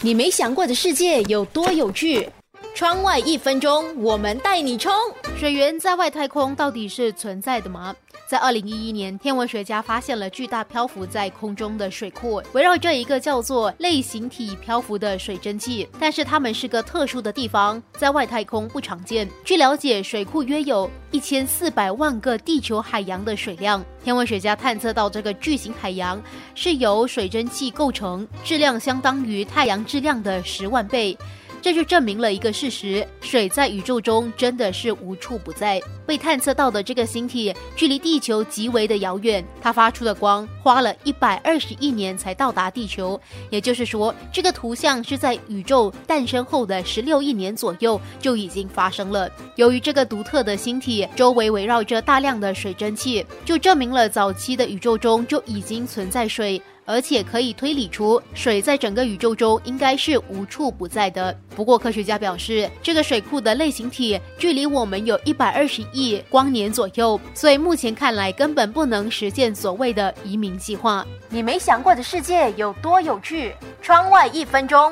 你没想过的世界有多有趣？窗外一分钟，我们带你冲！水源在外太空到底是存在的吗？在二零一一年，天文学家发现了巨大漂浮在空中的水库，围绕着一个叫做类型体漂浮的水蒸气。但是它们是个特殊的地方，在外太空不常见。据了解，水库约有一千四百万个地球海洋的水量。天文学家探测到这个巨型海洋是由水蒸气构成，质量相当于太阳质量的十万倍。这就证明了一个事实：水在宇宙中真的是无处不在。被探测到的这个星体距离地球极为的遥远，它发出的光花了一百二十亿年才到达地球。也就是说，这个图像是在宇宙诞生后的十六亿年左右就已经发生了。由于这个独特的星体周围围绕着大量的水蒸气，就证明了早期的宇宙中就已经存在水。而且可以推理出，水在整个宇宙中应该是无处不在的。不过，科学家表示，这个水库的类型体距离我们有一百二十亿光年左右，所以目前看来根本不能实现所谓的移民计划。你没想过的世界有多有趣？窗外一分钟。